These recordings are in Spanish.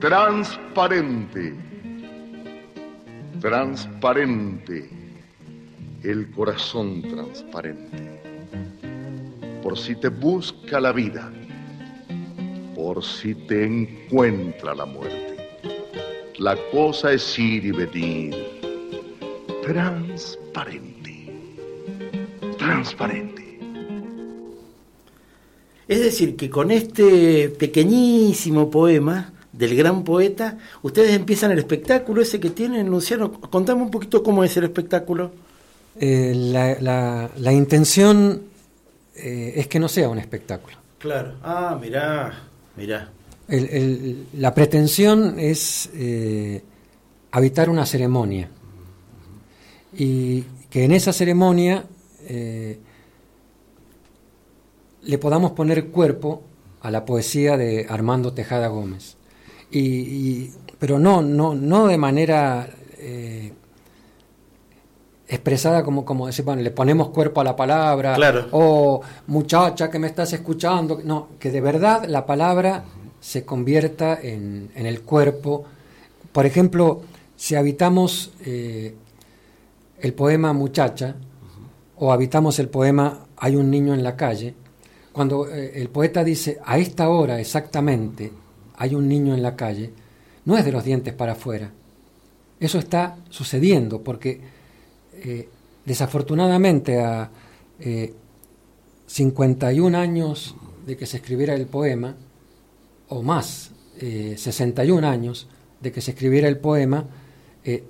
Transparente. Transparente. El corazón transparente. Por si te busca la vida. Por si te encuentra la muerte. La cosa es ir y venir. Transparente. Transparente. Es decir, que con este pequeñísimo poema del gran poeta, ustedes empiezan el espectáculo ese que tienen, Luciano. Contame un poquito cómo es el espectáculo. Eh, la, intención eh, es que no sea un espectáculo. Claro. Ah, mirá, mirá. la pretensión es eh, habitar una ceremonia y que en esa ceremonia le podamos poner cuerpo a la poesía de Armando Tejada Gómez. Y, pero no, no, no de manera eh, expresada como, como decir, bueno, le ponemos cuerpo a la palabra, o muchacha que me estás escuchando, no, que de verdad la palabra se convierta en, el cuerpo. Por ejemplo, si habitamos eh, el poema Muchacha, o habitamos el poema Hay un niño en la calle, cuando eh, el poeta dice, a esta hora exactamente hay un niño en la calle, no es de los dientes para afuera. Eso está sucediendo porque eh, desafortunadamente a 51 eh, años de que se escribiera el poema, o más, 61 años de que se escribiera el poema,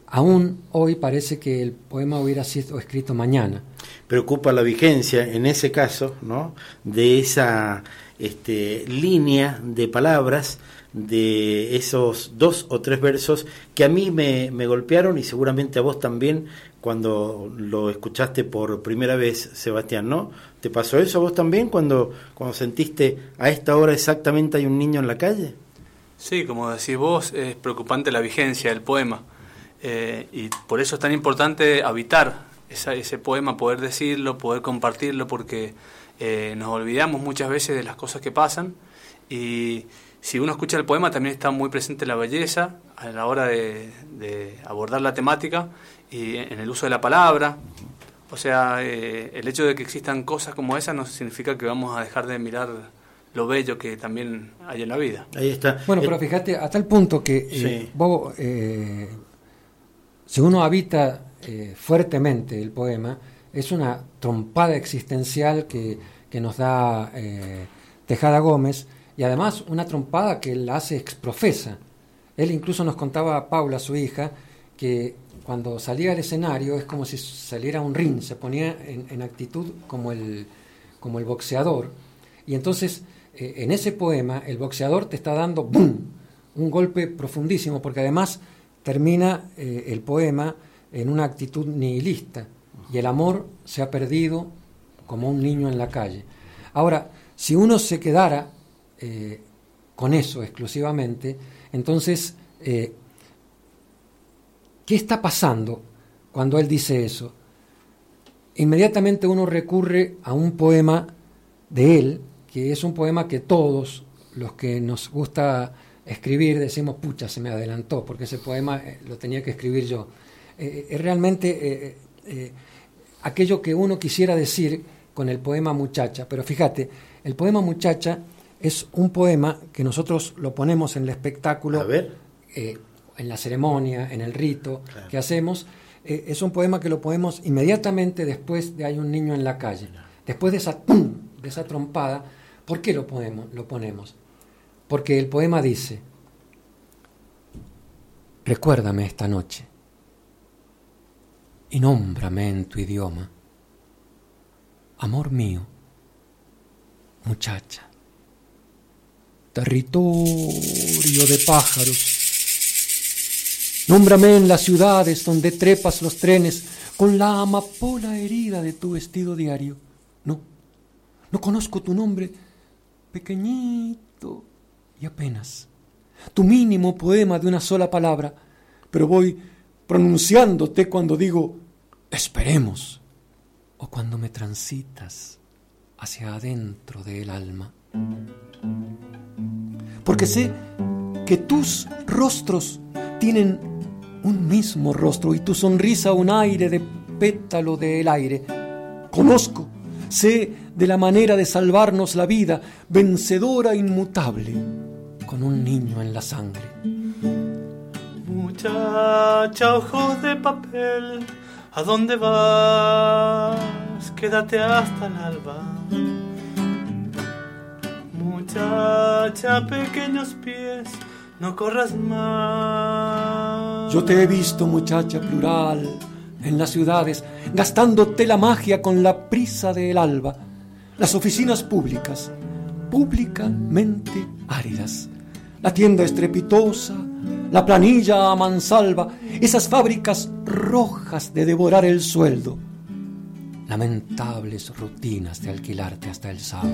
aún hoy parece que el poema hubiera sido escrito mañana preocupa la vigencia, en ese caso, ¿no? de esa este, línea de palabras, de esos dos o tres versos que a mí me, me, golpearon y seguramente a vos también cuando lo escuchaste por primera vez, Sebastián, ¿no? ¿Te pasó eso a vos también cuando, cuando sentiste a esta hora exactamente hay un niño en la calle? Sí, como decís vos, es preocupante la vigencia del poema. Eh, y por eso es tan importante habitar ese poema, poder decirlo, poder compartirlo, porque eh, nos olvidamos muchas veces de las cosas que pasan y si uno escucha el poema también está muy presente la belleza a la hora de, abordar la temática y en el uso de la palabra. O sea, eh, el hecho de que existan cosas como esas no significa que vamos a dejar de mirar lo bello que también hay en la vida. Ahí está. Bueno, pero fíjate, hasta el punto que eh, vos, si uno habita eh, fuertemente el poema, es una trompada existencial que, nos da eh, Tejada Gómez y además una trompada que él hace exprofesa. Él incluso nos contaba a Paula, su hija, que cuando salía al escenario es como si saliera un ring, se ponía en, actitud como el, como el boxeador. Y entonces, eh, en ese poema, el boxeador te está dando un golpe profundísimo, porque además termina el poema en una actitud nihilista y el amor se ha perdido como un niño en la calle. Ahora, si uno se quedara eh, con eso exclusivamente, entonces, eh, ¿qué está pasando cuando él dice eso? Inmediatamente uno recurre a un poema de él, que es un poema que todos los que nos gusta escribir decimos, pucha, se me adelantó, porque ese poema eh, lo tenía que escribir yo. Es realmente aquello que uno quisiera decir con el poema Muchacha. Pero fíjate, el poema Muchacha es un poema que nosotros lo ponemos en el espectáculo, en la ceremonia, en el rito que hacemos. es un poema que lo ponemos inmediatamente después de Hay un niño en la calle. Después de esa, de esa trompada, ¿por qué lo, ponemos, lo ponemos? Porque el poema dice, recuérdame esta noche y nómbrame en tu idioma. Amor mío, muchacha, territorio de pájaros. Nómbrame en las ciudades donde trepas los trenes con la amapola herida de tu vestido diario. No, no conozco tu nombre, pequeñito y apenas. Tu mínimo poema de una sola palabra, pero voy pronunciándote cuando digo esperemos o cuando me transitas hacia adentro del alma. Porque sé que tus rostros tienen un mismo rostro y tu sonrisa un aire de pétalo del aire. Conozco, sé de la manera de salvarnos la vida, vencedora inmutable, con un niño en la sangre. Muchacha, ojos de papel, ¿a dónde vas? Quédate hasta el alba. Muchacha, pequeños pies, no corras más. Yo te he visto, muchacha plural, en las ciudades, gastándote la magia con la prisa del alba. Las oficinas públicas, públicamente áridas. La tienda estrepitosa, la planilla a mansalva, esas fábricas rojas de devorar el sueldo. Lamentables rutinas de alquilarte hasta el sábado.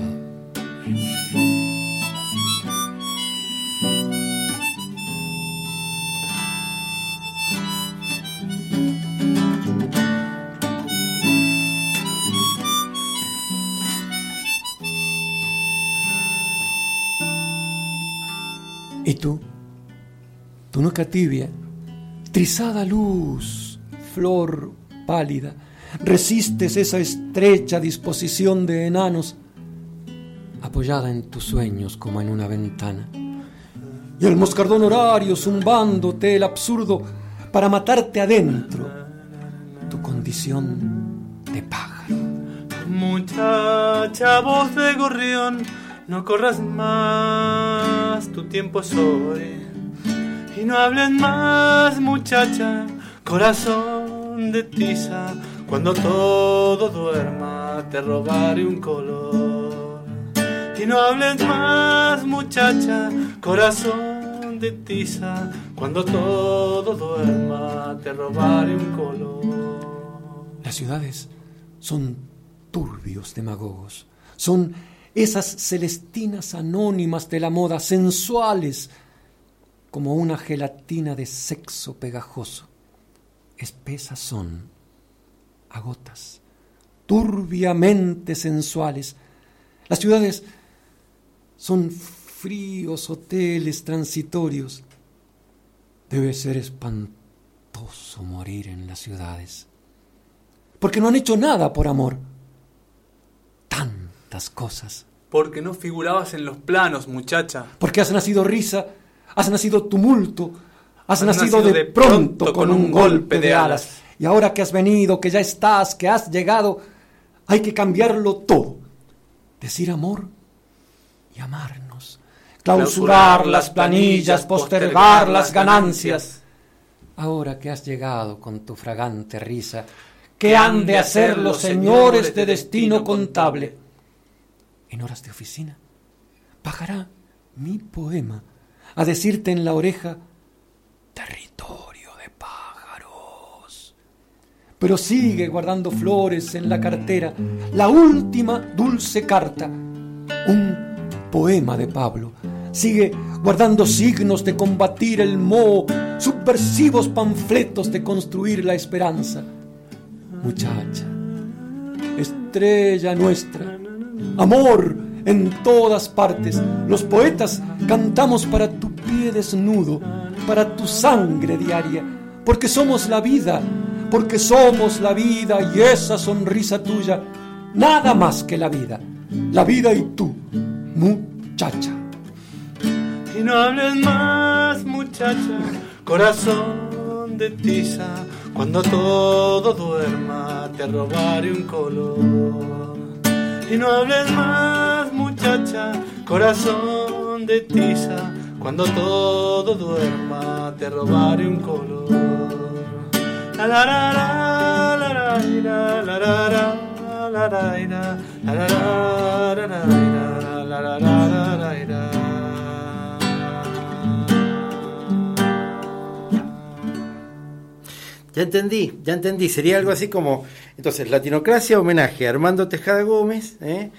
¿Y tú? Tu nuca tibia, trizada luz, flor pálida, resistes esa estrecha disposición de enanos, apoyada en tus sueños como en una ventana. Y el moscardón horario zumbándote el absurdo para matarte adentro, tu condición de pájaro. Muchacha, voz de gorrión, no corras más, tu tiempo es hoy. Y no hables más, muchacha, corazón de tiza, cuando todo duerma te robaré un color. Y no hables más, muchacha, corazón de tiza, cuando todo duerma te robaré un color. Las ciudades son turbios demagogos, son esas celestinas anónimas de la moda, sensuales como una gelatina de sexo pegajoso. Espesas son, a gotas, turbiamente sensuales. Las ciudades son fríos hoteles transitorios. Debe ser espantoso morir en las ciudades. Porque no han hecho nada por amor. Cosas. Porque no figurabas en los planos, muchacha. Porque has nacido risa, has nacido tumulto, has, nacido, de, pronto, con un golpe de alas. Y ahora que has venido, que ya estás, que has llegado, hay que cambiarlo todo. Decir amor y amarnos. Clausurar las planillas, postergar las ganancias. Ahora que has llegado con tu fragante risa, ¿qué han de hacer los señores de destino contable? En horas de oficina, bajará mi poema a decirte en la oreja, territorio de pájaros. Pero sigue guardando flores en la cartera, la última dulce carta, un poema de Pablo. Sigue guardando signos de combatir el moho, subversivos panfletos de construir la esperanza. Muchacha, estrella nuestra, amor, en todas partes. Los poetas cantamos para tu pie desnudo, para tu sangre diaria, porque somos la vida, porque somos la vida y esa sonrisa tuya, nada más que la vida, la vida y tú, muchacha. Y no hables más, muchacha, corazón de tiza, cuando todo duerma te robaré un color. Y no hables más, muchacha, corazón de tiza, cuando todo duerma te robaré un color. La la la Ya entendí, ya entendí. Sería algo así como Entonces, Latinocracia, homenaje a Armando Tejada Gómez, ¿eh?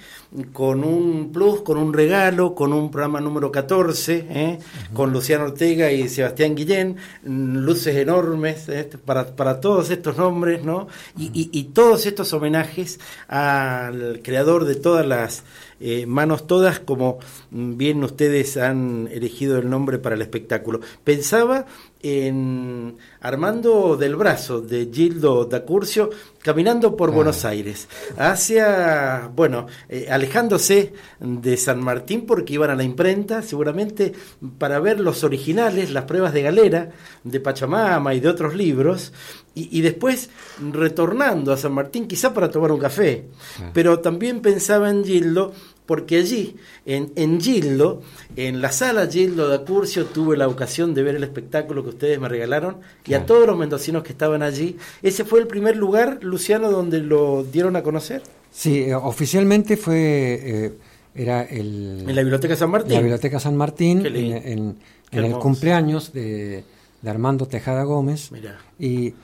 con un plus, con un regalo, con un programa número 14, ¿eh? con Luciano Ortega y Sebastián Guillén, luces enormes ¿eh? para, para, todos estos nombres, ¿no? Y, y, y, todos estos homenajes al creador de todas las eh, manos todas, como bien ustedes han elegido el nombre para el espectáculo. Pensaba en Armando del Brazo, de Gildo Dacurcio, caminando por Buenos Aires, hacia, bueno, eh, alejándose de San Martín porque iban a la imprenta, seguramente para ver los originales, las pruebas de galera, de Pachamama y de otros libros, y, y después retornando a San Martín, quizá para tomar un café. Pero también pensaba en Gildo porque allí, en, en Gildo, en la sala Gildo de Acurcio, tuve la ocasión de ver el espectáculo que ustedes me regalaron y a todos los mendocinos que estaban allí. ¿Ese fue el primer lugar, Luciano, donde lo dieron a conocer? Sí, eh, oficialmente fue... Eh, era el, en la Biblioteca San Martín. La Biblioteca San Martín, en, en, en el cumpleaños de, de, Armando Tejada Gómez. Mirá. Y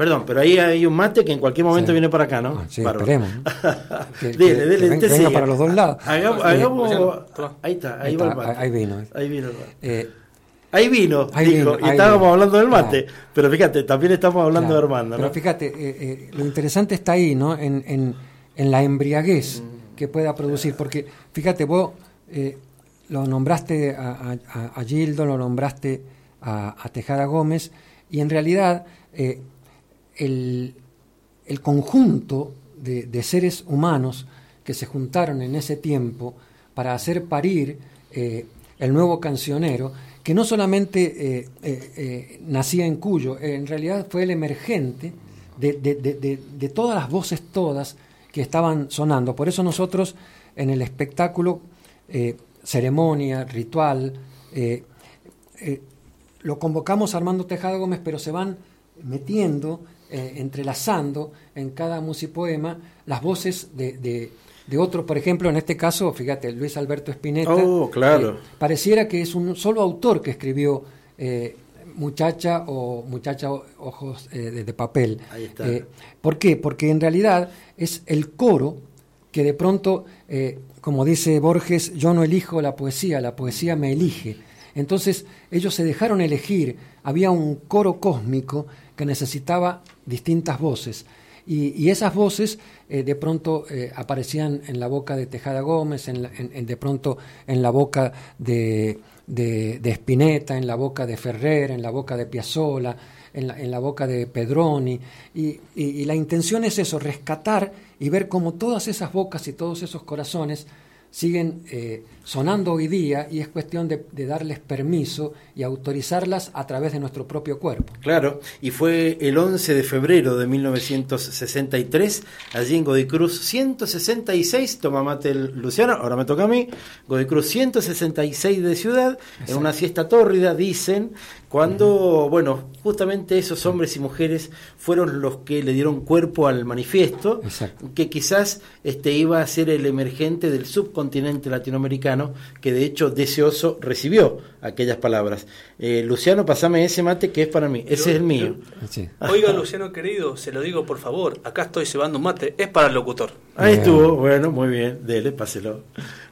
Perdón, pero ahí hay un mate que en cualquier momento sí. viene para acá, ¿no? Ah, sí, esperemos. que, dele, dele, que venga, para los dos lados. Hagamos, hagamos ahí está, ahí, ahí va está, el mate. Ahí vino. Ahí vino el mate. Eh, Ahí vino, ahí dijo, vino, y ahí estábamos vino. hablando del mate, Claro. pero fíjate, también estamos hablando claro. de Armando, ¿no? Pero fíjate, eh, eh, lo interesante está ahí, ¿no? En, en, en la embriaguez Mm. que pueda producir, porque fíjate, vos eh, lo nombraste a, a, a, Gildo, lo nombraste a, a Tejada Gómez, y en realidad eh, el, el, conjunto de, de, seres humanos que se juntaron en ese tiempo para hacer parir eh, el nuevo cancionero, que no solamente eh, eh, nacía en Cuyo, en realidad fue el emergente de, de, de, todas las voces todas que estaban sonando. Por eso nosotros en el espectáculo, ceremonia, ritual, lo convocamos Armando Tejada Gómez, pero se van metiendo, eh, entrelazando en cada musipoema las voces de, de, de, otro, por ejemplo, en este caso, fíjate, Luis Alberto Spinetta. Oh, claro. Eh, pareciera que es un solo autor que escribió eh, Muchacha o Muchacha Ojos de, de, Papel. Ahí está. ¿Por qué? Porque en realidad es el coro que de pronto, como dice Borges, yo no elijo la poesía, la poesía me elige. Entonces ellos se dejaron elegir, había un coro cósmico que necesitaba distintas voces. Y, y esas voces eh, de pronto eh, aparecían en la boca de Tejada Gómez, en, la, en, de pronto en la boca de, de, Spinetta, en la boca de Ferrer, en la boca de Piazzolla, en la, en la boca de Pedroni. Y la intención es eso, rescatar y ver cómo todas esas bocas y todos esos corazones siguen eh, sonando hoy día y es cuestión de, de, darles permiso y autorizarlas a través de nuestro propio cuerpo. Claro, y fue el 11 de febrero de 1963, allí en Godicruz 166, toma mate el Luciano, ahora me toca a mí, Godicruz 166 de ciudad, Exacto. en una siesta tórrida, dicen, cuando, bueno, justamente esos hombres y mujeres fueron los que le dieron cuerpo al manifiesto, Exacto. que quizás este, iba a ser el emergente del subcontinente latinoamericano, que de hecho deseoso recibió aquellas palabras. Eh, Luciano, pasame ese mate que es para mí, ese yo, es el mío. Yo, sí. Oiga, Luciano querido, se lo digo por favor, acá estoy cebando un mate, es para el locutor. Ahí estuvo, bueno, muy bien, dele, páselo.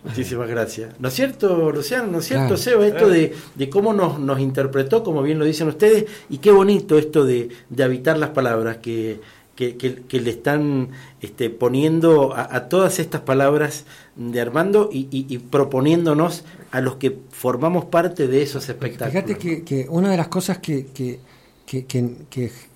Muchísimas gracias. ¿No es cierto, Luciano? ¿No es cierto, claro. Seba? Esto de, de, cómo nos, nos interpretó, como bien lo dicen ustedes, y qué bonito esto de, de habitar las palabras que, que, que, que le están este, poniendo a, a, todas estas palabras de Armando y, y, y, proponiéndonos a los que formamos parte de esos espectáculos. Fíjate que, que una de las cosas que,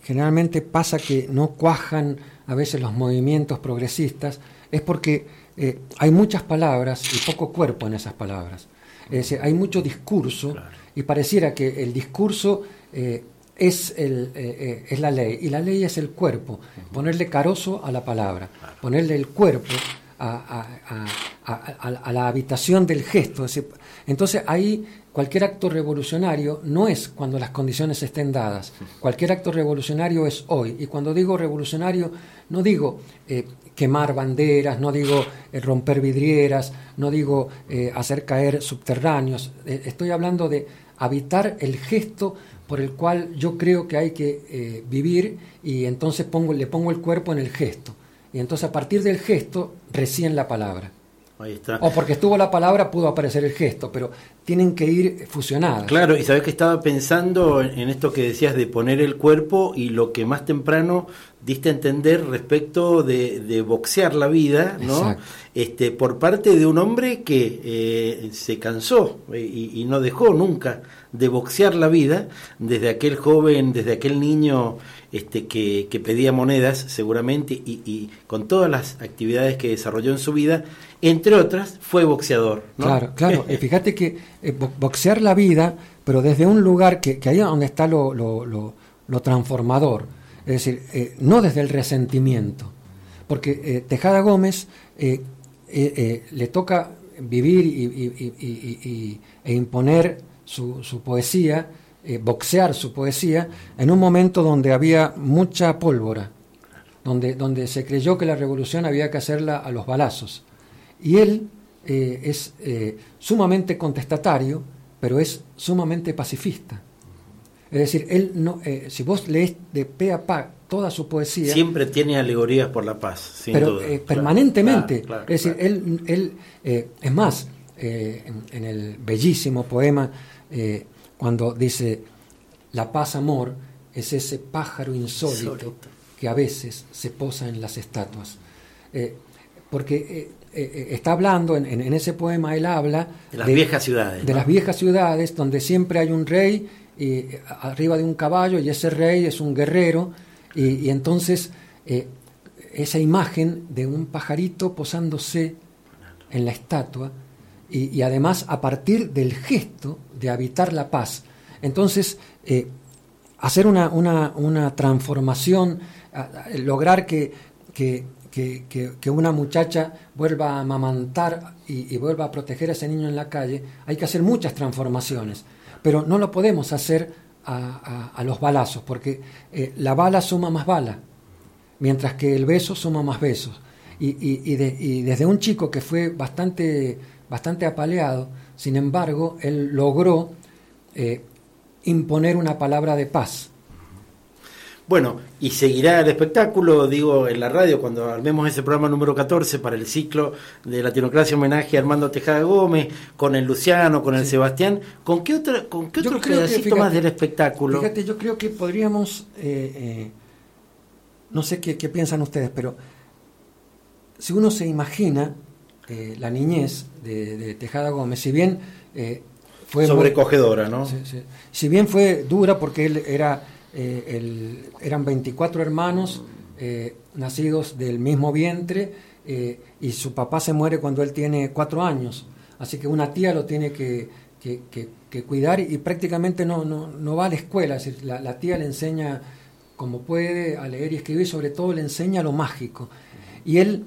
generalmente pasa que no cuajan a veces los movimientos progresistas es porque eh, hay muchas palabras y poco cuerpo en esas palabras. Es decir, hay mucho discurso claro. y pareciera que el discurso eh, es, el, eh, eh, es la ley y la ley es el cuerpo. Ponerle carozo a la palabra, claro. ponerle el cuerpo a, a, a, a, la habitación del gesto. Entonces ahí cualquier acto revolucionario no es cuando las condiciones estén dadas. Cualquier acto revolucionario es hoy. Y cuando digo revolucionario, no digo eh, quemar banderas, no digo eh, romper vidrieras, no digo eh, hacer caer subterráneos. estoy hablando de habitar el gesto por el cual yo creo que hay que eh, vivir y entonces pongo, le pongo el cuerpo en el gesto. Y entonces a partir del gesto recién la palabra. O porque estuvo la palabra pudo aparecer el gesto, pero tienen que ir fusionadas. Claro, y sabes que estaba pensando en esto que decías de poner el cuerpo y lo que más temprano diste a entender respecto de, boxear la vida, ¿no? Este, por parte de un hombre que eh, se cansó eh, y, no dejó nunca de boxear la vida desde aquel joven, desde aquel niño este, que, pedía monedas, seguramente, y, con todas las actividades que desarrolló en su vida, entre otras, fue boxeador. Claro, claro. fíjate que eh, boxear la vida, pero desde un lugar que, que ahí es donde está lo, lo, lo, transformador, es decir, eh, no desde el resentimiento, porque eh, Tejada Gómez le toca vivir y, e imponer su, su poesía, boxear su poesía, en un momento donde había mucha pólvora, donde, donde se creyó que la revolución había que hacerla a los balazos. Y él eh, es eh, sumamente contestatario, pero es sumamente pacifista. Es decir, él no, eh, si vos lees de pe a pa toda su poesía... Siempre tiene alegorías por la paz, pero, permanentemente. es decir, él, él es más, en, el bellísimo poema, cuando dice, la paz, amor, es ese pájaro insólito, que a veces se posa en las estatuas. porque eh, eh, está hablando, en, ese poema él habla... De las viejas ciudades. De las viejas ciudades, donde siempre hay un rey y, arriba de un caballo y ese rey es un guerrero y, entonces eh, esa imagen de un pajarito posándose en la estatua y, además a partir del gesto de habitar la paz. Entonces, hacer una, una, una transformación, lograr que, que que, una muchacha vuelva a amamantar y, vuelva a proteger a ese niño en la calle, hay que hacer muchas transformaciones, pero no lo podemos hacer a, los balazos, porque eh, la bala suma más bala, mientras que el beso suma más besos. Y, desde un chico que fue bastante, bastante apaleado, sin embargo, él logró eh, imponer una palabra de paz bueno, y seguirá el espectáculo, digo, en la radio cuando armemos ese programa número 14 para el ciclo de Latinocracia homenaje a Armando Tejada Gómez, con el Luciano, con el Sebastián. ¿Con qué, otra, con qué otro pedacito más del espectáculo? Fíjate, yo creo que podríamos, eh, eh, no sé qué, piensan ustedes, pero si uno se imagina eh, la niñez de, Tejada Gómez, si bien fue... Sobrecogedora, ¿no? Si bien fue dura porque él era eh, eran 24 hermanos eh, nacidos del mismo vientre eh, y su papá se muere cuando él tiene cuatro años. Así que una tía lo tiene que, cuidar y, prácticamente no, no, va a la escuela. la, tía le enseña como puede a leer y escribir, sobre todo le enseña lo mágico. Y él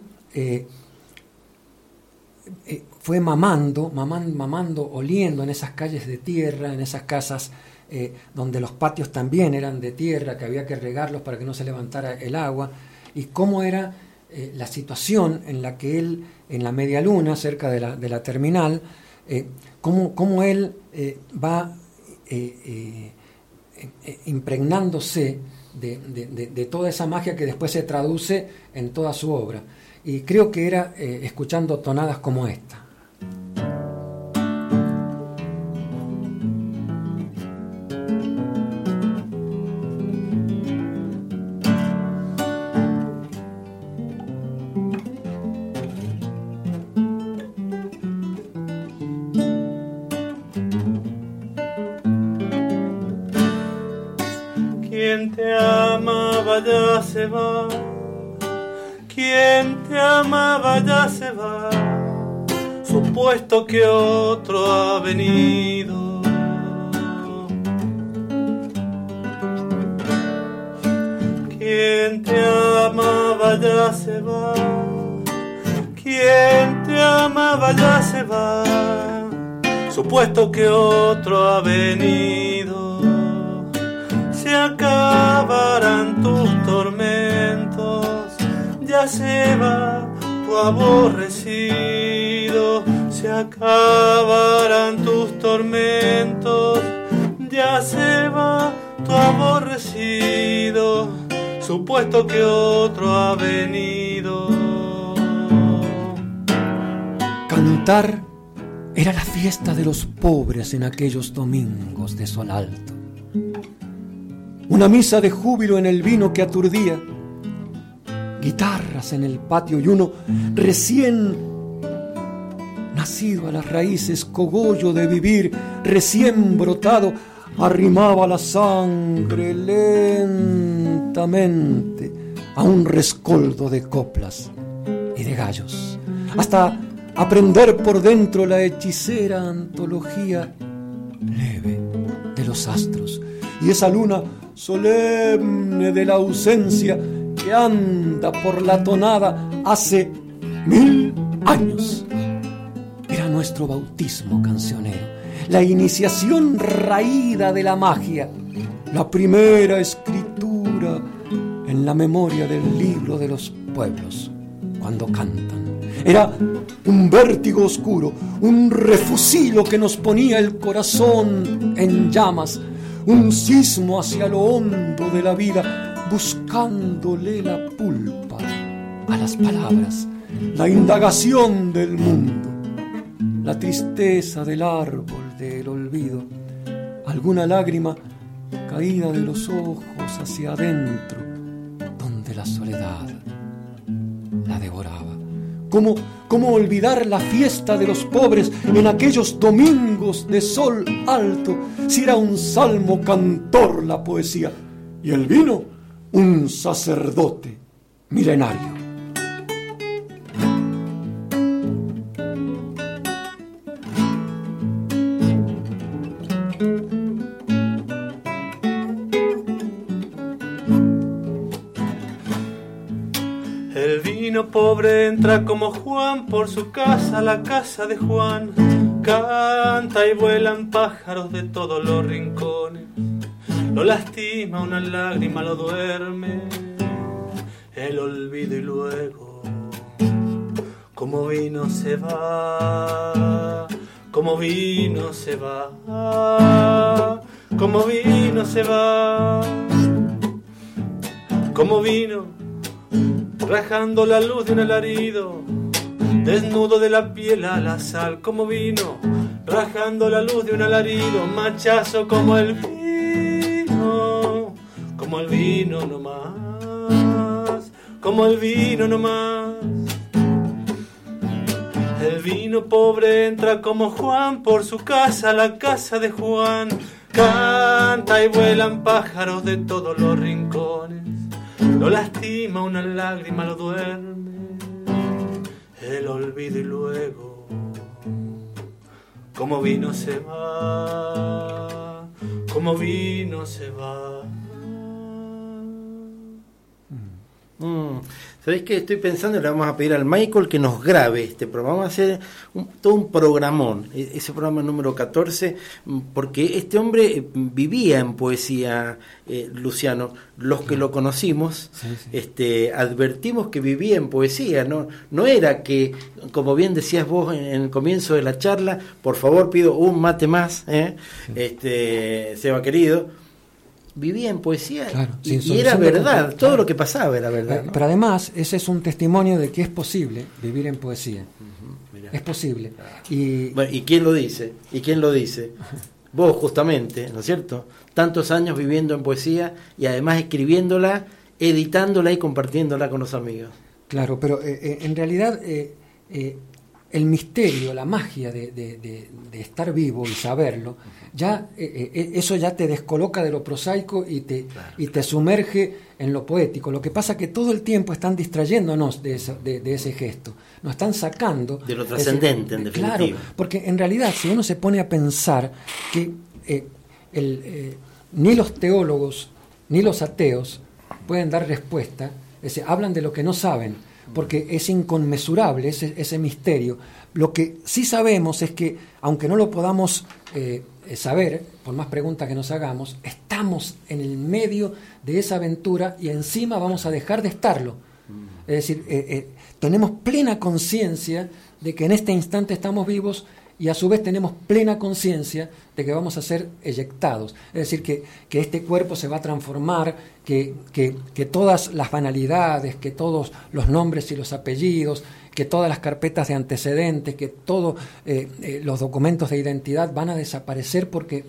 fue mamando, mamando, mamando, oliendo en esas calles de tierra, en esas casas eh, donde los patios también eran de tierra, que había que regarlos para que no se levantara el agua, y cómo era eh, la situación en la que él, en la media luna, cerca de la, de la terminal, eh, cómo, él va impregnándose de, de, toda esa magia que después se traduce en toda su obra. Y creo que era escuchando tonadas como esta. Quien te amaba ya se va, supuesto que otro ha venido. Quien te amaba ya se va, quien te amaba ya se va, supuesto que otro ha venido. Acabarán tus tormentos, ya se va tu aborrecido, se acabarán tus tormentos, ya se va gusto aborrecido, supuesto que otro ha venido. Cantar era la fiesta de los pobres en aquellos domingos de sol alto. Una misa de júbilo en el vino que aturdía, guitarras en el patio y uno recién nacido a las raíces, cogollo de vivir, recién brotado, arrimaba la sangre lentamente a un rescoldo de coplas y de gallos, hasta aprender por dentro la hechicera antología leve de los astros. Y esa luna solemne de la ausencia que anda por la tonada hace mil años. Era nuestro bautismo cancionero, la iniciación raída de la magia, la primera escritura en la memoria del libro de los pueblos cuando cantan. Era un vértigo oscuro, un refusilo que nos ponía el corazón en llamas, un sismo hacia lo hondo de la vida, buscándole la pulpa a las palabras, la indagación del mundo, la tristeza del árbol del olvido, alguna lágrima caída de los ojos hacia adentro, donde la soledad la devoraba. ¿Cómo, ¿Cómo olvidar la fiesta de los pobres en aquellos domingos de sol alto si era un salmo cantor la poesía y el vino un sacerdote milenario? El vino pobre entra como Juan por su casa, la casa de Juan. Canta y vuelan pájaros de todos los rincones. Lo lastima una lágrima, lo duerme. El olvido y luego, como vino se va, como vino se va, como vino se va, como vino rajando la luz de un alarido, desnudo de la piel a la sal, como vino, rajando la luz de un alarido, machazo como el vino, como el vino no más, como el vino no más. El vino pobre entra como Juan por su casa, la casa de Juan, canta y vuelan pájaros de todos los rincones. Lo lastima una lágrima, lo duerme el olvido y luego, como vino se va, como vino se va. Mm. ¿Sabéis qué estoy pensando? Le vamos a pedir al Michael que nos grabe este programa. Vamos a hacer un- todo un programón, e- ese programa número 14, mm, porque este hombre eh, vivía en poesía, eh, Luciano. Los que lo conocimos, Sí, sí. este, advertimos que vivía en poesía, ¿no? No era que, como bien decías vos en, en el comienzo de la charla, por favor pido un mate más, ¿eh? este, Seba querido. Vivía en poesía Claro, y, era verdad, todo claro. lo que pasaba era verdad. Eh, ¿no? Pero además, ese es un testimonio de que es posible vivir en poesía. Es posible. Y Bueno, ¿y quién lo dice? ¿Y quién lo dice? Vos justamente, ¿no es cierto? Tantos años viviendo en poesía y además escribiéndola, editándola y compartiéndola con los amigos. Claro, pero eh, eh, en realidad eh, eh, el misterio, la magia de, de- de- de estar vivo y saberlo, ya eh, eh, eso ya te descoloca de lo prosaico y te, y te sumerge en lo poético. Lo que pasa es que todo el tiempo están distrayéndonos de, eso- ese gesto, nos están sacando De lo trascendente, en Claro, definitiva. porque en realidad si uno se pone a pensar que eh, el, eh, ni los teólogos ni los ateos pueden dar respuesta, es decir, hablan de lo que no saben, porque es inconmensurable ese, ese misterio. Lo que sí sabemos es que, aunque no lo podamos eh, saber, por más preguntas que nos hagamos, estamos en el medio de esa aventura y encima vamos a dejar de estarlo. Es decir, eh, eh, tenemos plena conciencia de que en este instante estamos vivos y a su vez tenemos plena conciencia de que vamos a ser eyectados. Es decir, que, que este cuerpo se va a transformar, que, que, que, todas las banalidades, que todos los nombres y los apellidos, que todas las carpetas de antecedentes, que todos eh, eh, los documentos de identidad van a desaparecer porque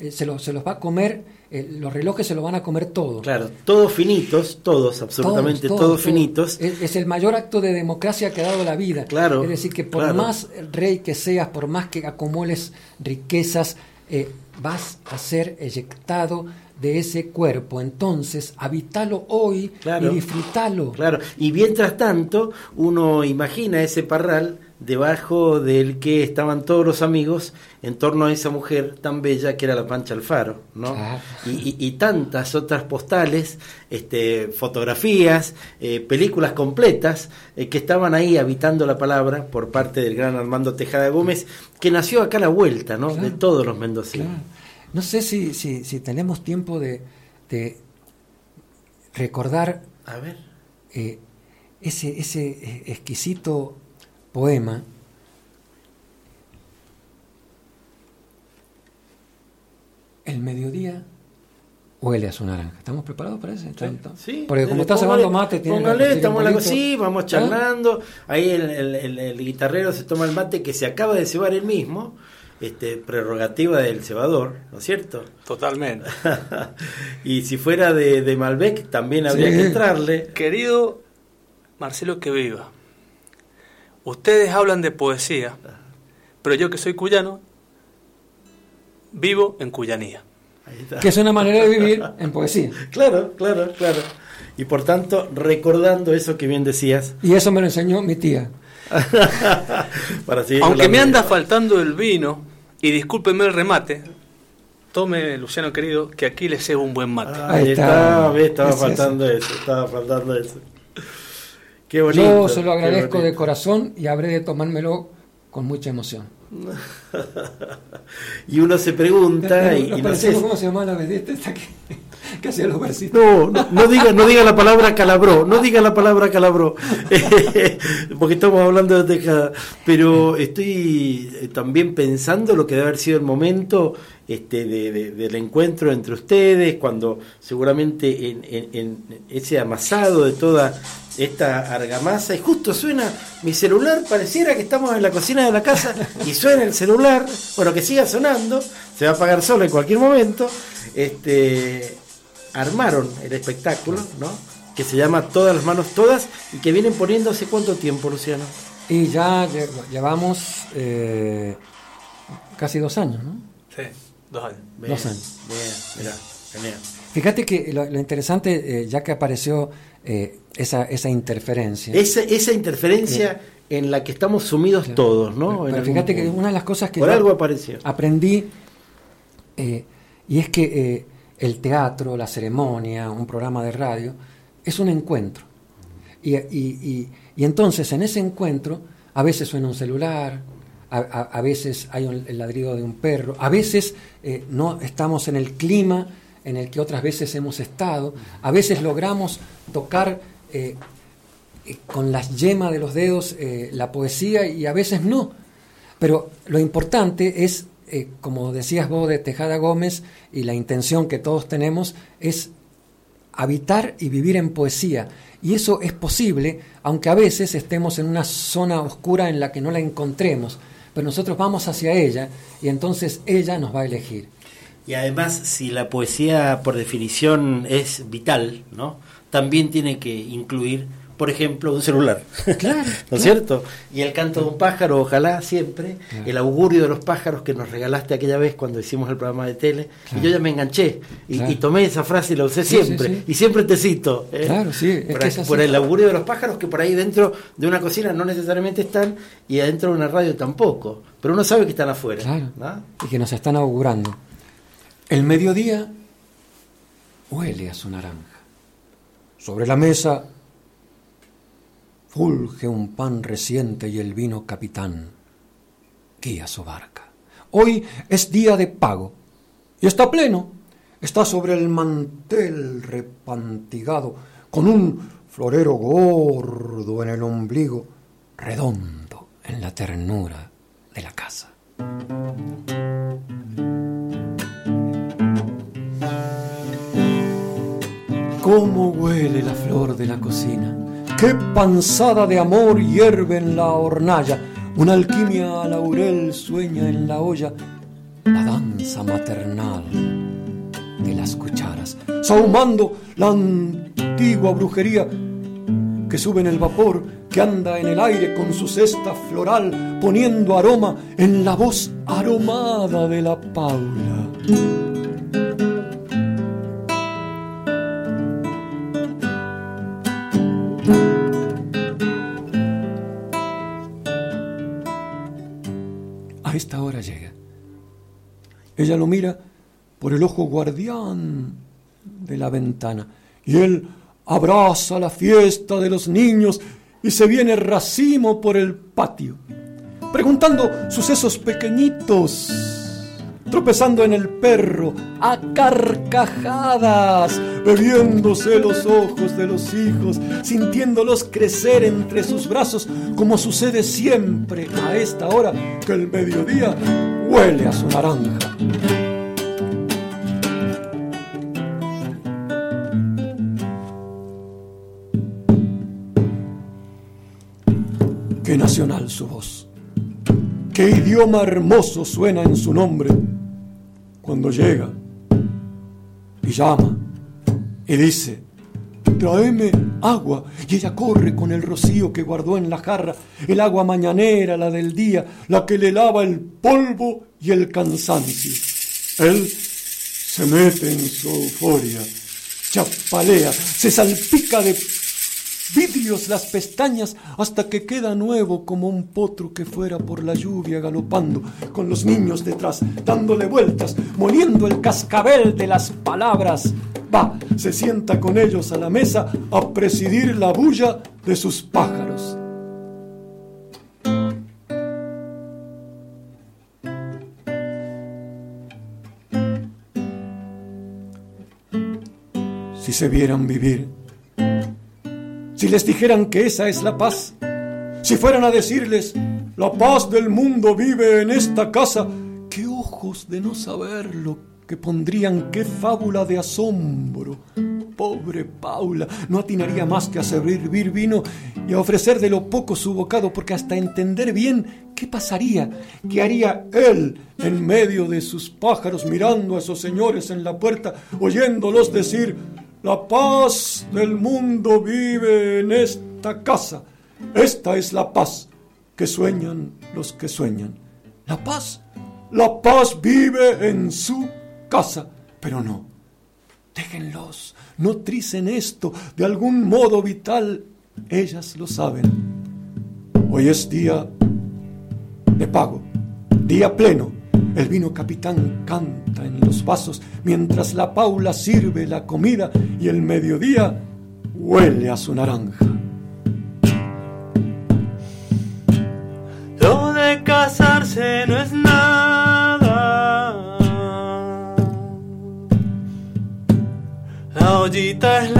eh, se, lo, se los va a comer eh, los relojes se lo van a comer todo. Claro, todos finitos, todos, absolutamente todos, finitos. Es, el mayor acto de democracia que ha dado la vida. Claro. Es decir, que por más rey que seas, por más que acumules riquezas, eh, vas a ser eyectado de ese cuerpo. Entonces, habitalo hoy y disfrutalo. Claro, y mientras tanto, uno imagina ese parral debajo del que estaban todos los amigos en torno a esa mujer tan bella que era la Pancha Alfaro, ¿no? Y, tantas otras postales, este, fotografías, eh, películas completas eh, que estaban ahí habitando la palabra por parte del gran Armando Tejada Gómez, que nació acá a la vuelta, ¿no? de todos los mendocinos. No sé si, si, si, tenemos tiempo de, de recordar a ver. Eh, ese, ese exquisito poema El mediodía huele a su naranja. ¿Estamos preparados para ese? Sí. Porque como está cebando mate, tiene póngale, estamos en la cocina, vamos ¿Ah? charlando. Ahí el, guitarrero se toma el mate que se acaba de cebar él mismo. Este, prerrogativa del cebador, ¿no es cierto? Totalmente. y si fuera de, Malbec, también habría que entrarle. Querido Marcelo que viva, ustedes hablan de poesía, pero yo que soy cuyano, vivo en cuyanía. Que es una manera de vivir en poesía. Claro, claro, claro. Y por tanto, recordando eso que bien decías. Y eso me lo enseñó mi tía. Aunque me anda faltando el vino, y discúlpeme el remate, tome, Luciano querido, que aquí le cebo un buen mate. Ahí está, estaba faltando eso. estaba faltando eso. Qué bonito. Yo se lo agradezco de corazón y habré de tomármelo con mucha emoción. y uno se pregunta y, no sé cómo se llama la vedette esta que, que hacía los versitos. No, no, diga, no diga la palabra calabró, no diga la palabra calabró, porque estamos hablando de Tejada, pero estoy eh, también pensando lo que debe haber sido el momento este, de, del encuentro entre ustedes, cuando seguramente en, en ese amasado de toda esta argamasa y justo suena mi celular, pareciera que estamos en la cocina de la casa y suena el celular, bueno, que siga sonando, se va a apagar solo en cualquier momento, este, armaron el espectáculo, ¿no? Que se llama Todas las manos todas y que vienen poniendo hace cuánto tiempo, Luciano. Y ya llevamos eh, casi dos años, ¿no? Sí, dos años. dos años. Bien, mira, genial. Fíjate que lo, interesante, eh, ya que apareció eh, esa, esa interferencia. Esa, esa interferencia eh, en la que estamos sumidos todos, ¿no? Pero, fíjate que una de las cosas que Por algo apareció. aprendí, y es que el teatro, la ceremonia, un programa de radio, es un encuentro. Y, y, y, entonces en ese encuentro a veces suena un celular, a, a, veces hay un, el ladrido de un perro, a veces no estamos en el clima en el que otras veces hemos estado. A veces logramos tocar eh, eh, con las yemas de los dedos eh, la poesía y a veces no. Pero lo importante es, como decías vos de Tejada Gómez, y la intención que todos tenemos es habitar y vivir en poesía. Y eso es posible, aunque a veces estemos en una zona oscura en la que no la encontremos. Pero nosotros vamos hacia ella y entonces ella nos va a elegir. Y además, si la poesía por definición es vital, ¿no? También tiene que incluir, por ejemplo, un celular. Claro, ¿No es cierto? Y el canto de un pájaro, ojalá siempre, el augurio de los pájaros que nos regalaste aquella vez cuando hicimos el programa de tele. Y yo ya me enganché y, tomé esa frase y la usé siempre. y siempre te cito. ¿eh? Claro, sí. por, el augurio de los pájaros que por ahí dentro de una cocina no necesariamente están y adentro de una radio tampoco. Pero uno sabe que están afuera. Claro. Y que nos están augurando. El mediodía huele a su naranja. Sobre la mesa fulge un pan reciente y el vino capitán guía su barca. Hoy es día de pago y está pleno. Está sobre el mantel repantigado con un florero gordo en el ombligo, redondo en la ternura de la casa. Cómo huele la flor de la cocina. Qué panzada de amor hierve en la hornalla. Una alquimia laurel sueña en la olla. La danza maternal de las cucharas. Sahumando la antigua brujería que sube en el vapor, que anda en el aire con su cesta floral, poniendo aroma en la voz aromada de la Paula. Esta hora llega. Ella lo mira por el ojo guardián de la ventana y él abraza la fiesta de los niños y se viene racimo por el patio, preguntando sucesos pequeñitos tropezando en el perro, a carcajadas, bebiéndose los ojos de los hijos, sintiéndolos crecer entre sus brazos, como sucede siempre a esta hora que el mediodía huele a su naranja. Qué nacional su voz, qué idioma hermoso suena en su nombre cuando llega y llama y dice, tráeme agua. Y ella corre con el rocío que guardó en la jarra, el agua mañanera, la del día, la que le lava el polvo y el cansancio. Él se mete en su euforia, chapalea, se salpica de vidrios las pestañas hasta que queda nuevo como un potro que fuera por la lluvia galopando, con los niños detrás, dándole vueltas, moliendo el cascabel de las palabras. Va, se sienta con ellos a la mesa a presidir la bulla de sus pájaros. Si se vieran vivir si les dijeran que esa es la paz, si fueran a decirles, la paz del mundo vive en esta casa, qué ojos de no saberlo que pondrían, qué fábula de asombro. Pobre Paula, no atinaría más que a servir vino y a ofrecer de lo poco su bocado, porque hasta entender bien qué pasaría, qué haría él en medio de sus pájaros mirando a esos señores en la puerta, oyéndolos decir, la paz del mundo vive en esta casa. Esta es la paz que sueñan los que sueñan. La paz, la paz vive en su casa. Pero no, déjenlos, no tricen esto de algún modo vital. Ellas lo saben. Hoy es día de pago, día pleno el vino capitán canta en los vasos mientras la Paula sirve la comida y el mediodía huele a su naranja. Lo de casarse no es nada. La ollita es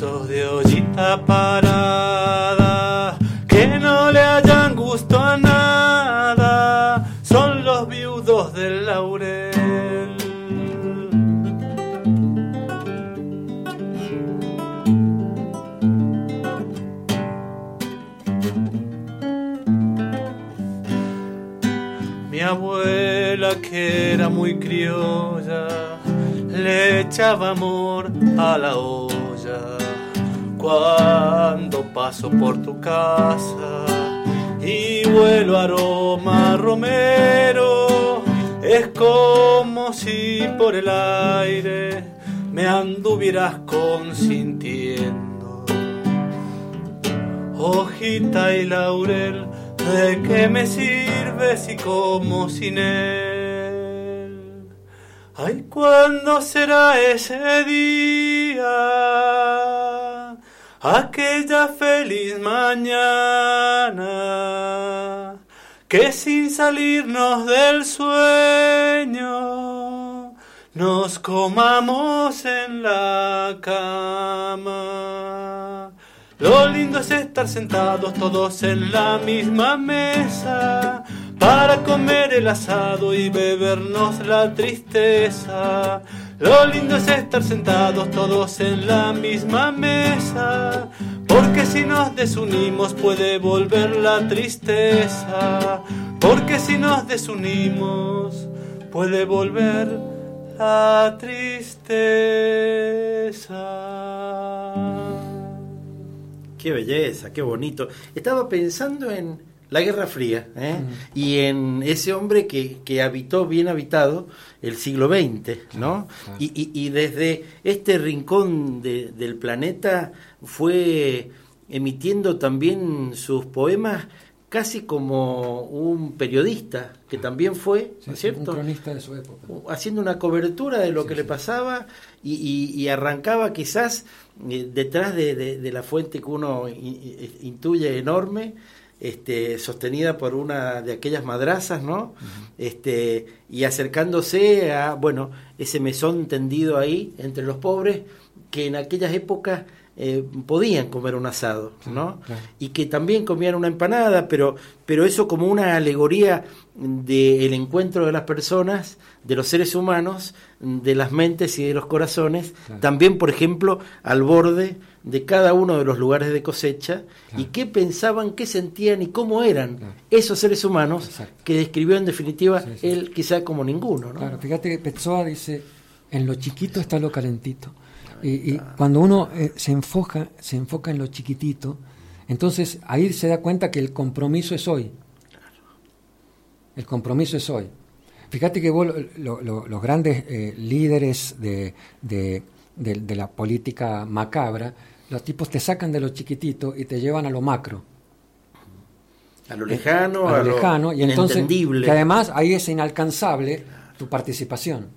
de ollita parada, que no le hayan gusto a nada, son los viudos del laurel. Mi abuela que era muy criolla, le echaba amor a la olla cuando paso por tu casa y vuelo aroma romero, es como si por el aire me anduvieras consintiendo. Hojita y laurel, ¿de qué me sirve si como sin él? Ay, ¿cuándo será ese día? Aquella feliz mañana que sin salirnos del sueño nos comamos en la cama. Lo lindo es estar sentados todos en la misma mesa para comer el asado y bebernos la tristeza. Lo lindo es estar sentados todos en la misma mesa, porque si nos desunimos puede volver la tristeza, porque si nos desunimos puede volver la tristeza. Qué belleza, qué bonito. Estaba pensando en la Guerra Fría ¿eh? y en ese hombre que, que, habitó bien habitado el siglo XX, ¿no? Y, y, y, desde este rincón de, del planeta fue emitiendo también sus poemas casi como un periodista, que también fue, Sí, ¿no es sí, cierto? Un cronista de su época. haciendo una cobertura de lo Sí, que sí. le pasaba y, y- y arrancaba quizás eh, detrás de, de- de la fuente que uno intuye enorme, este, sostenida por una de aquellas madrazas, ¿no? este, y acercándose a, bueno, ese mesón tendido ahí entre los pobres que en aquellas épocas eh, podían comer un asado, ¿no? claro. y que también comían una empanada, pero, pero eso como una alegoría del encuentro de las personas, de los seres humanos, de las mentes y de los corazones, Claro. también, por ejemplo, al borde de cada uno de los lugares de cosecha, y qué pensaban, qué sentían y cómo eran Claro. esos seres humanos Exacto. que describió en definitiva Sí, sí. él quizá como ninguno. ¿no? Claro, fíjate que Petzoa dice, en lo chiquito está lo calentito. Y, y cuando uno eh, se enfoca, se enfoca en lo chiquitito, entonces ahí se da cuenta que el compromiso es hoy. El compromiso es hoy. Fíjate que vos, lo- lo- los grandes eh, líderes de, de- de- de la política macabra, los tipos te sacan de lo chiquitito y te llevan a lo macro A lo lejano, a lo lejano y entonces que además ahí es inalcanzable tu participación.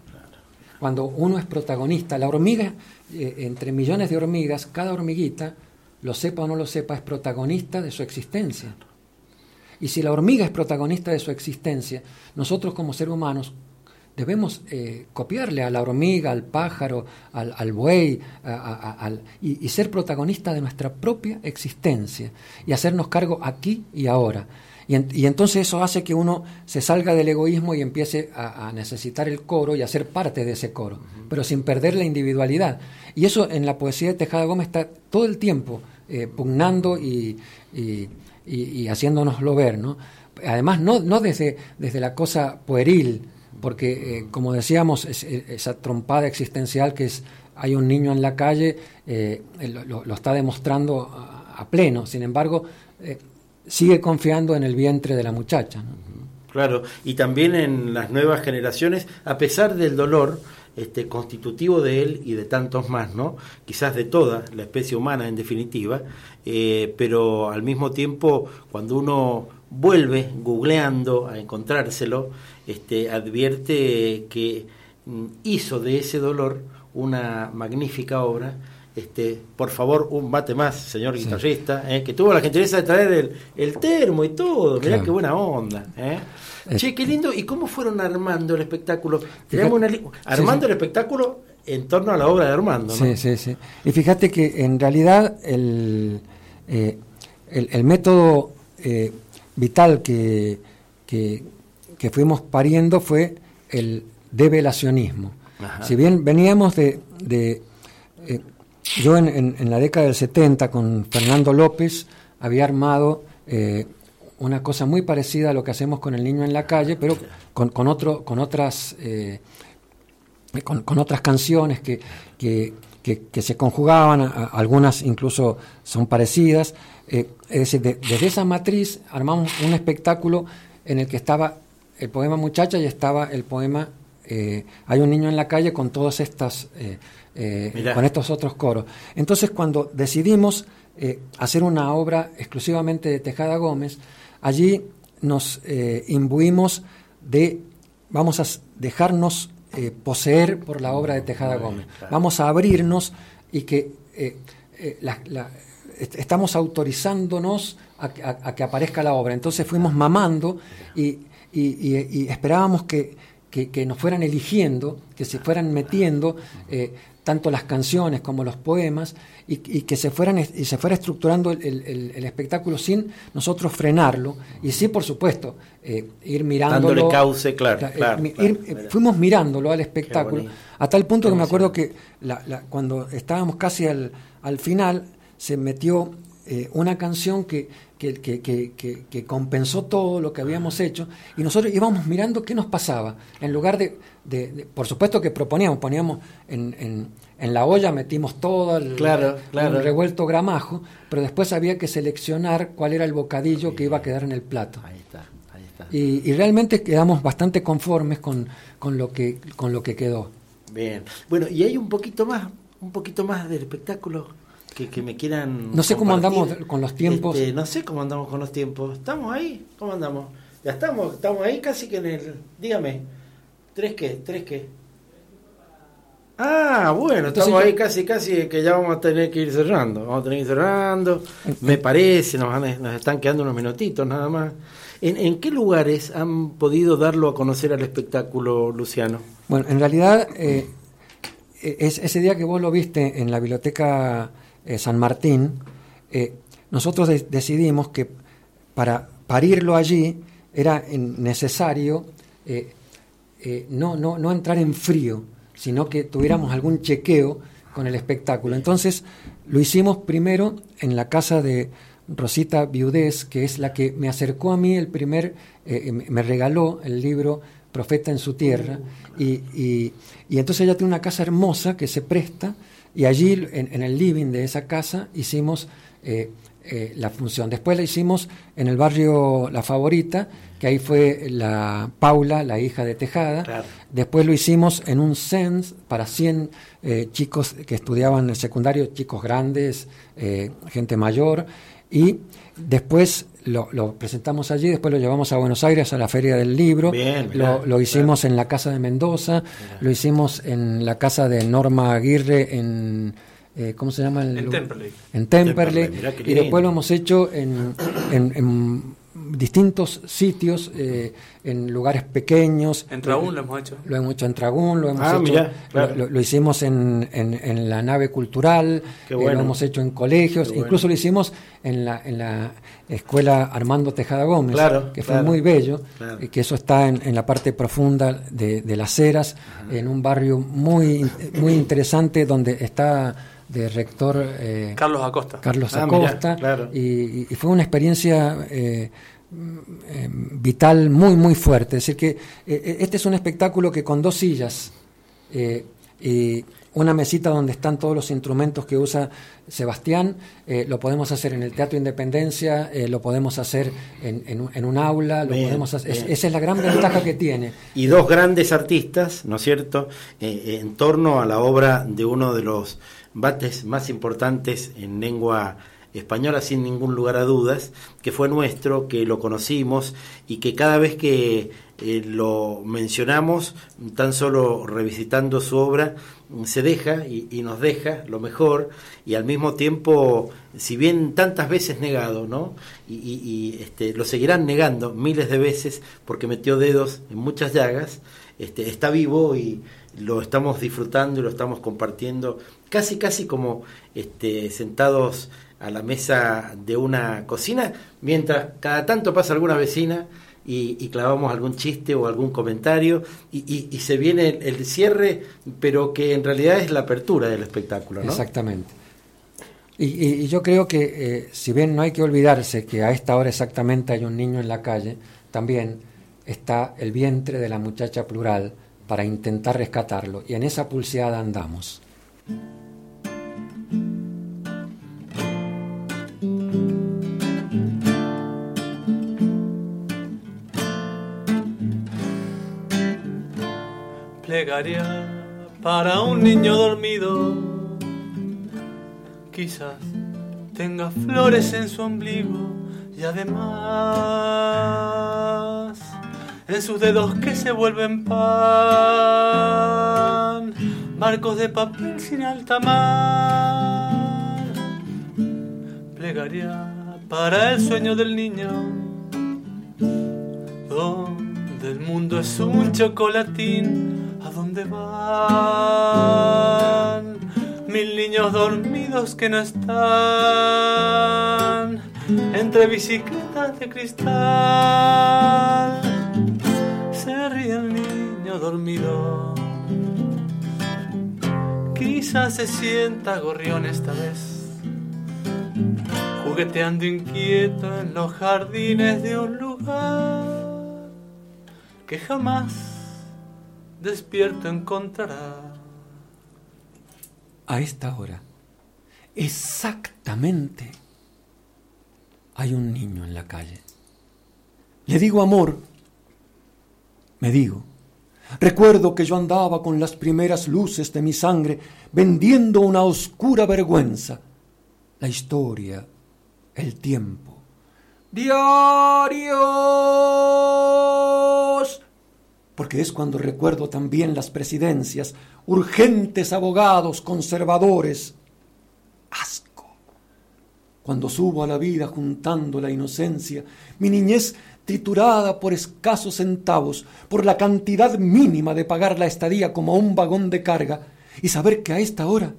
Cuando uno es protagonista, la hormiga, eh, entre millones de hormigas, cada hormiguita, lo sepa o no lo sepa, es protagonista de su existencia. Y si la hormiga es protagonista de su existencia, nosotros como seres humanos debemos eh, copiarle a la hormiga, al pájaro, al, al buey, a- a- a- al- y, y ser protagonista de nuestra propia existencia y hacernos cargo aquí y ahora. Y, en- y entonces eso hace que uno se salga del egoísmo y empiece a, a necesitar el coro y a ser parte de ese coro, pero sin perder la individualidad. Y eso en la poesía de Tejada Gómez está todo el tiempo eh, pugnando y, y, y, y haciéndonoslo ver, ¿no? Además, no, no desde, desde la cosa pueril, porque, eh, como decíamos, es- es- esa trompada existencial que es hay un niño en la calle, eh, lo, está demostrando a, pleno. Sin embargo, eh, sigue confiando en el vientre de la muchacha. Claro, y también en las nuevas generaciones, a pesar del dolor este, constitutivo de él y de tantos más, ¿no? Quizás de toda la especie humana en definitiva, eh, pero al mismo tiempo, cuando uno vuelve googleando a encontrárselo, este, advierte que mm, hizo de ese dolor una magnífica obra. Este, por favor, un bate más, señor Sí. guitarrista, eh, que tuvo la gentileza de traer el, el termo y todo. Mirá Claro. qué buena onda. ¿eh? Che, qué lindo. ¿Y cómo fueron armando el espectáculo? Una Sí, armando sí. el espectáculo en torno a la obra de Armando, ¿no? Sí, sí, sí. Y fíjate que en realidad el, eh, el, el método eh, vital que, que, que fuimos pariendo fue el develacionismo. Ajá. Si bien veníamos de... de, eh, yo en, en- en la década del 70 con Fernando López había armado eh, una cosa muy parecida a lo que hacemos con el niño en la calle, pero con, con, otro, con otras... eh, con, con otras canciones que, que, que- que se conjugaban, a- a- algunas incluso son parecidas. Eh, es decir, de- desde esa matriz armamos un espectáculo en el que estaba el poema Muchacha y estaba el poema eh, Hay un niño en la calle con todas estas, eh, con estos otros coros. Entonces, cuando decidimos hacer una obra exclusivamente de Tejada Gómez, allí nos imbuimos de, vamos a dejarnos poseer por la obra de Tejada Gómez. Vamos a abrirnos y que eh, la- la- est- estamos autorizándonos a, que- a- a que aparezca la obra. Entonces fuimos mamando y, y- y- y esperábamos que, que, nos fueran eligiendo, que se fueran metiendo eh, tanto las canciones como los poemas y, que se fueran y se fuera estructurando el, espectáculo sin nosotros frenarlo y sí por supuesto eh, ir mirándolo. Dándole cauce claro, fuimos mirándolo al espectáculo a tal punto que me acuerdo que cuando estábamos casi al, al final se metió una canción que que, compensó todo lo que habíamos hecho y nosotros íbamos mirando qué nos pasaba. En lugar de, por supuesto que proponíamos, poníamos en, en, la olla, metimos todo el, claro, revuelto gramajo, pero después había que seleccionar cuál era el bocadillo que iba a quedar en el plato. Ahí está, ahí está. Y, realmente quedamos bastante conformes con, con, lo que, con lo que quedó. Bien. Bueno, y hay un poquito más, un poquito más del espectáculo que, me quieran. No sé cómo andamos con los tiempos. Este, no sé cómo andamos con los tiempos. ¿Estamos ahí? ¿Cómo andamos? Ya estamos, estamos ahí casi que en el. Dígame, ¿tres qué? ¿Tres qué? Ah, bueno, estamos ahí casi, casi que ya vamos a tener que ir cerrando. Vamos a tener que ir cerrando. Me parece, nos, nos están quedando unos minutitos nada más. ¿En, ¿En, qué lugares han podido darlo a conocer al espectáculo, Luciano? Bueno, en realidad, eh, es, ese día que vos lo viste en la biblioteca eh, San Martín, eh, nosotros decidimos que para parirlo allí era necesario eh, no, no, no entrar en frío, sino que tuviéramos algún chequeo con el espectáculo. Entonces lo hicimos primero en la casa de Rosita Viudés, que es la que me acercó a mí el primer, me regaló el libro Profeta en su tierra, y, y entonces ella tiene una casa hermosa que se presta y allí, en, el living de esa casa, hicimos eh, eh, la función. Después la hicimos en el barrio La Favorita, que ahí fue la Paula, la hija de Tejada. Después lo hicimos en un CENS para 100 eh, chicos que estudiaban en el secundario, chicos grandes, gente mayor. Y después lo, presentamos allí, después lo llevamos a Buenos Aires a la Feria del Libro, lo, hicimos en la Casa de Mendoza, lo hicimos en la casa de Norma Aguirre en... Eh, ¿Cómo se llama? en Temperley. En Temperley. y después lo hemos hecho en, en distintos sitios, eh, en lugares pequeños. En Tragún lo hemos hecho. Lo hemos hecho en Tragún, lo hemos ah, hecho, lo, hicimos en, en, la nave cultural, eh, lo hemos hecho en colegios, incluso lo hicimos en la, en la escuela Armando Tejada Gómez, que fue muy bello, y que eso está en, la parte profunda de, de las Heras, en un barrio muy, muy interesante donde está de rector eh, Carlos Acosta. Carlos ah, Acosta. y, fue una experiencia eh, vital muy, muy fuerte. Es decir, que este es un espectáculo que con dos sillas y una mesita donde están todos los instrumentos que usa Sebastián, lo podemos hacer en el Teatro Independencia, lo podemos hacer en, un, aula, lo podemos esa es la gran ventaja que tiene. Y dos grandes artistas, ¿no es cierto?, en torno a la obra de uno de los bates más importantes en lengua española sin ningún lugar a dudas, que fue nuestro, que lo conocimos y que cada vez que eh, lo mencionamos, tan solo revisitando su obra, se deja y, nos deja lo mejor y al mismo tiempo, si bien tantas veces negado, ¿no? Y, este, lo seguirán negando miles de veces porque metió dedos en muchas llagas, este, está vivo y lo estamos disfrutando y lo estamos compartiendo casi casi como este, sentados a la mesa de una cocina, mientras cada tanto pasa alguna vecina y, clavamos algún chiste o algún comentario y, se viene el, cierre, pero que en realidad es la apertura del espectáculo. ¿no? Exactamente. Y, yo creo que eh, si bien no hay que olvidarse que a esta hora exactamente hay un niño en la calle, también está el vientre de la muchacha plural para intentar rescatarlo y en esa pulseada andamos. Plegaria para un niño dormido, quizás tenga flores en su ombligo y además en sus dedos que se vuelven pan, marcos de papel sin alta mar. Plegaria para el sueño del niño, donde El mundo es un chocolatín, ¿a dónde van? Mil niños dormidos que no están entre bicicletas de cristal. Se ríe el niño dormido. Quizás se sienta gorrión esta vez, jugueteando inquieto en los jardines de un lugar que jamás despierto encontrará. A esta hora, exactamente, hay un niño en la calle. Le digo amor, me digo, recuerdo que yo andaba con las primeras luces de mi sangre vendiendo una oscura vergüenza, la historia, el tiempo. Diarios. Porque es cuando recuerdo también las presidencias, urgentes abogados, conservadores. Asco. Cuando subo a la vida juntando la inocencia, mi niñez triturada por escasos centavos, por la cantidad mínima de pagar la estadía como un vagón de carga, y saber que a esta hora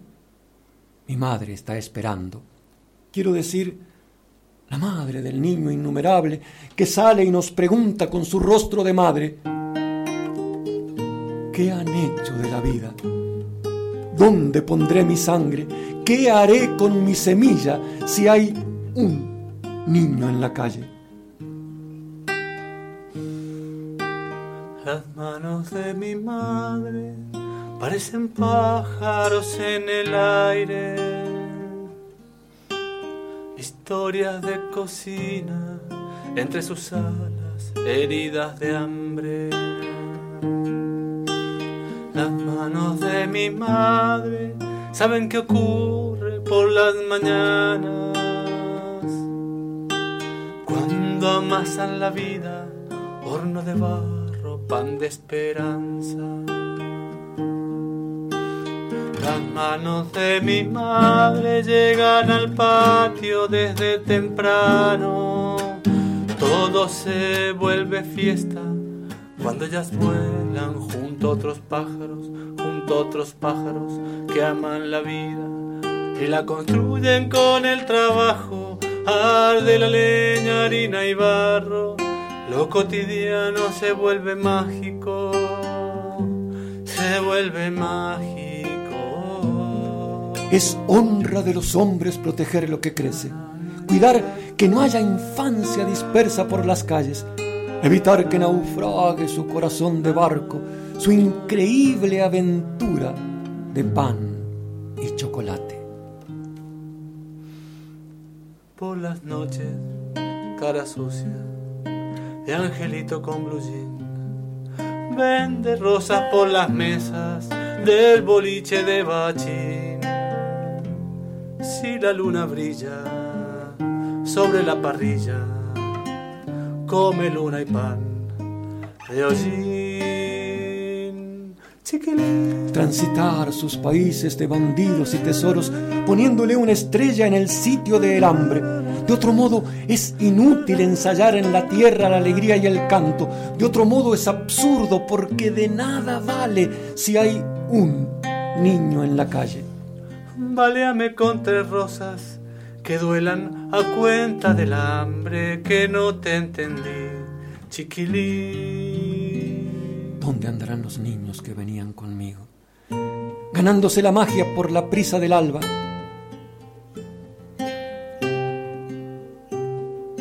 mi madre está esperando. Quiero decir, la madre del niño innumerable que sale y nos pregunta con su rostro de madre, ¿qué han hecho de la vida? ¿Dónde pondré mi sangre? ¿Qué haré con mi semilla si hay un niño en la calle? Las manos de mi madre parecen pájaros en el aire. Historias de cocina entre sus alas, heridas de hambre. Las manos de mi madre saben qué ocurre por las mañanas. Cuando amasan la vida, horno de barro, pan de esperanza. Las manos de mi madre llegan al patio desde temprano. Todo se vuelve fiesta cuando ellas vuelan junto a otros pájaros, junto a otros pájaros que aman la vida y la construyen con el trabajo. Arde la leña, harina y barro. Lo cotidiano se vuelve mágico, se vuelve mágico. Es honra de los hombres proteger lo que crece, cuidar que no haya infancia dispersa por las calles, evitar que naufrague su corazón de barco, su increíble aventura de pan y chocolate. Por las noches, cara sucia, de angelito con blue vende rosas por las mesas del boliche de bachín. Si la luna brilla sobre la parrilla, come luna y pan de hollín. Transitar sus países de bandidos y tesoros, poniéndole una estrella en el sitio del hambre. De otro modo es inútil ensayar en la tierra la alegría y el canto. De otro modo es absurdo porque de nada vale si hay un niño en la calle. Baleame con tres rosas que duelan a cuenta del hambre que no te entendí, chiquilín. ¿Dónde andarán los niños que venían conmigo? Ganándose la magia por la prisa del alba.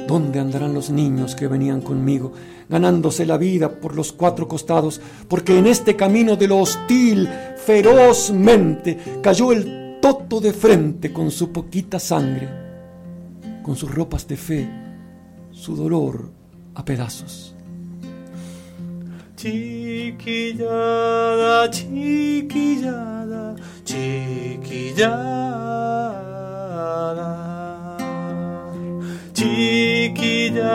¿Dónde andarán los niños que venían conmigo, ganándose la vida por los cuatro costados? Porque en este camino de lo hostil, ferozmente, cayó el toto de frente con su poquita sangre, con sus ropas de fe, su dolor a pedazos. Chiquillada, chiquillada, chiquillada. Chiquillada,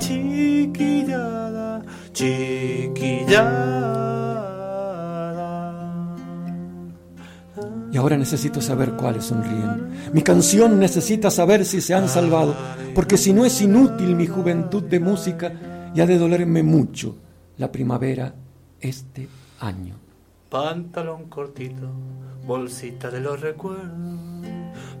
chiquillada, chiquillada. Y ahora necesito saber cuáles sonríen. Mi canción necesita saber si se han salvado, porque si no es inútil mi juventud de música y ha de dolerme mucho la primavera este año. Pantalón cortito, bolsita de los recuerdos.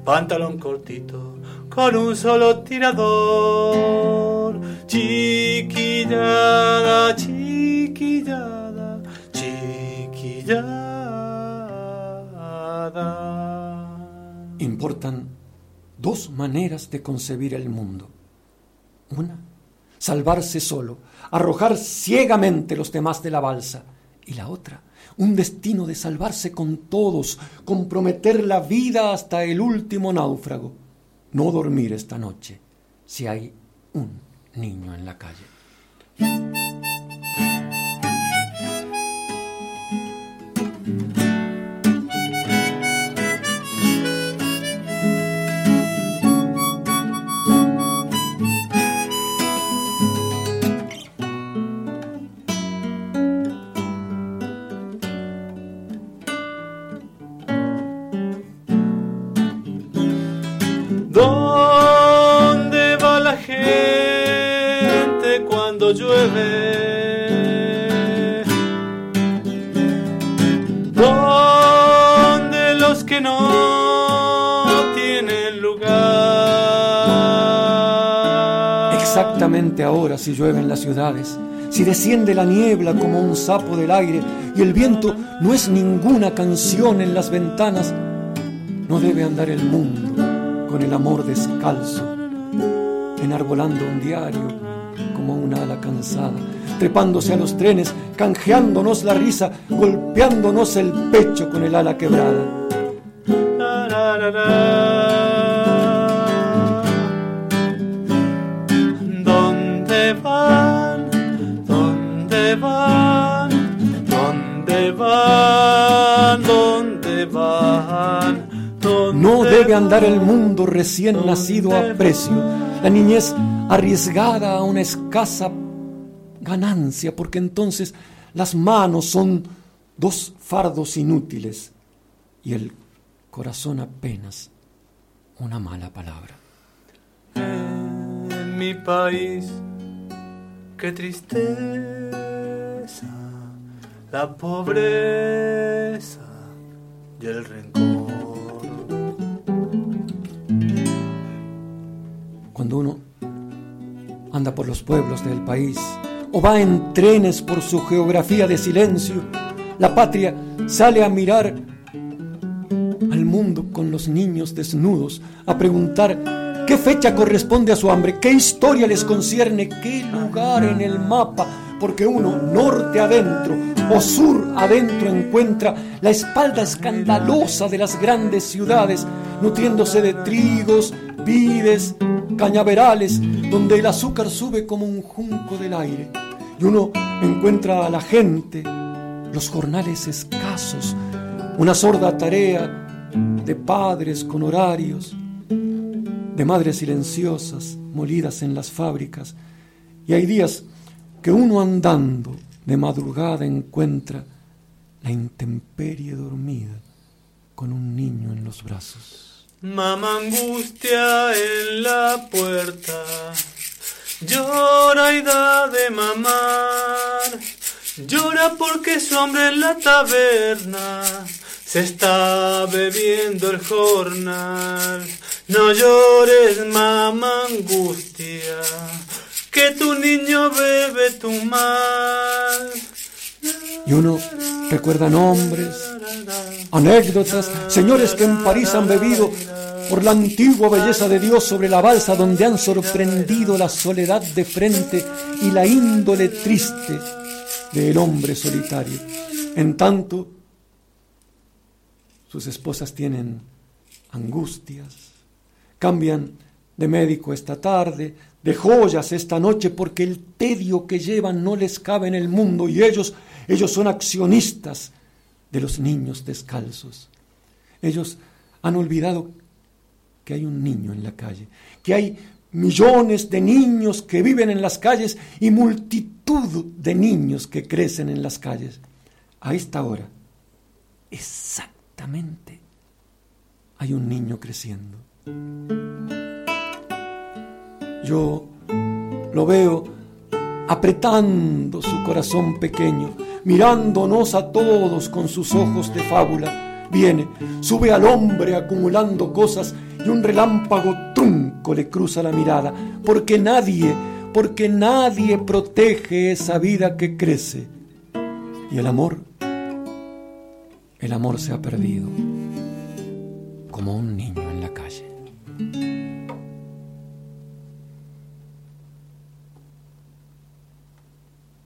Pantalón cortito, con un solo tirador. Chiquillada, chiquillada, chiquillada. Importan dos maneras de concebir el mundo. Una, salvarse solo, arrojar ciegamente los demás de la balsa. Y la otra, un destino de salvarse con todos, comprometer la vida hasta el último náufrago. No dormir esta noche si hay un niño en la calle. Si llueve en las ciudades, si desciende la niebla como un sapo del aire y el viento no es ninguna canción en las ventanas, no debe andar el mundo con el amor descalzo, enarbolando un diario como una ala cansada, trepándose a los trenes, canjeándonos la risa, golpeándonos el pecho con el ala quebrada. Van? ¿Dónde van? No debe andar el mundo recién nacido a precio, la niñez arriesgada a una escasa ganancia, porque entonces las manos son dos fardos inútiles y el corazón apenas una mala palabra. En mi país, qué tristeza, la pobreza y el rencor. Cuando uno anda por los pueblos del país o va en trenes por su geografía de silencio, la patria sale a mirar al mundo con los niños desnudos, a preguntar qué fecha corresponde a su hambre, qué historia les concierne, qué lugar en el mapa, porque uno norte adentro o sur adentro encuentra la espalda escandalosa de las grandes ciudades, nutriéndose de trigos, vides, cañaverales, donde el azúcar sube como un junco del aire. Y uno encuentra a la gente, los jornales escasos, una sorda tarea de padres con horarios, de madres silenciosas, molidas en las fábricas. Y hay días que uno andando de madrugada encuentra la intemperie dormida con un niño en los brazos. Mamá angustia en la puerta, llora y da de mamar, llora porque su hombre en la taberna se está bebiendo el jornal. No llores, mamá angustia, que tu niño bebe tu mal. Y uno recuerda nombres, anécdotas, señores que en París han bebido por la antigua belleza de Dios sobre la balsa donde han sorprendido la soledad de frente y la índole triste del hombre solitario. En tanto, sus esposas tienen angustias, cambian de médico esta tarde, de joyas esta noche, porque el tedio que llevan no les cabe en el mundo y ellos, ellos son accionistas de los niños descalzos. Ellos han olvidado que hay un niño en la calle, que hay millones de niños que viven en las calles y multitud de niños que crecen en las calles. A esta hora, exactamente, hay un niño creciendo. Yo lo veo apretando su corazón pequeño, mirándonos a todos con sus ojos de fábula. Viene, sube al hombre acumulando cosas y un relámpago trunco le cruza la mirada, porque nadie, porque nadie protege esa vida que crece. Y el amor, el amor se ha perdido como un niño.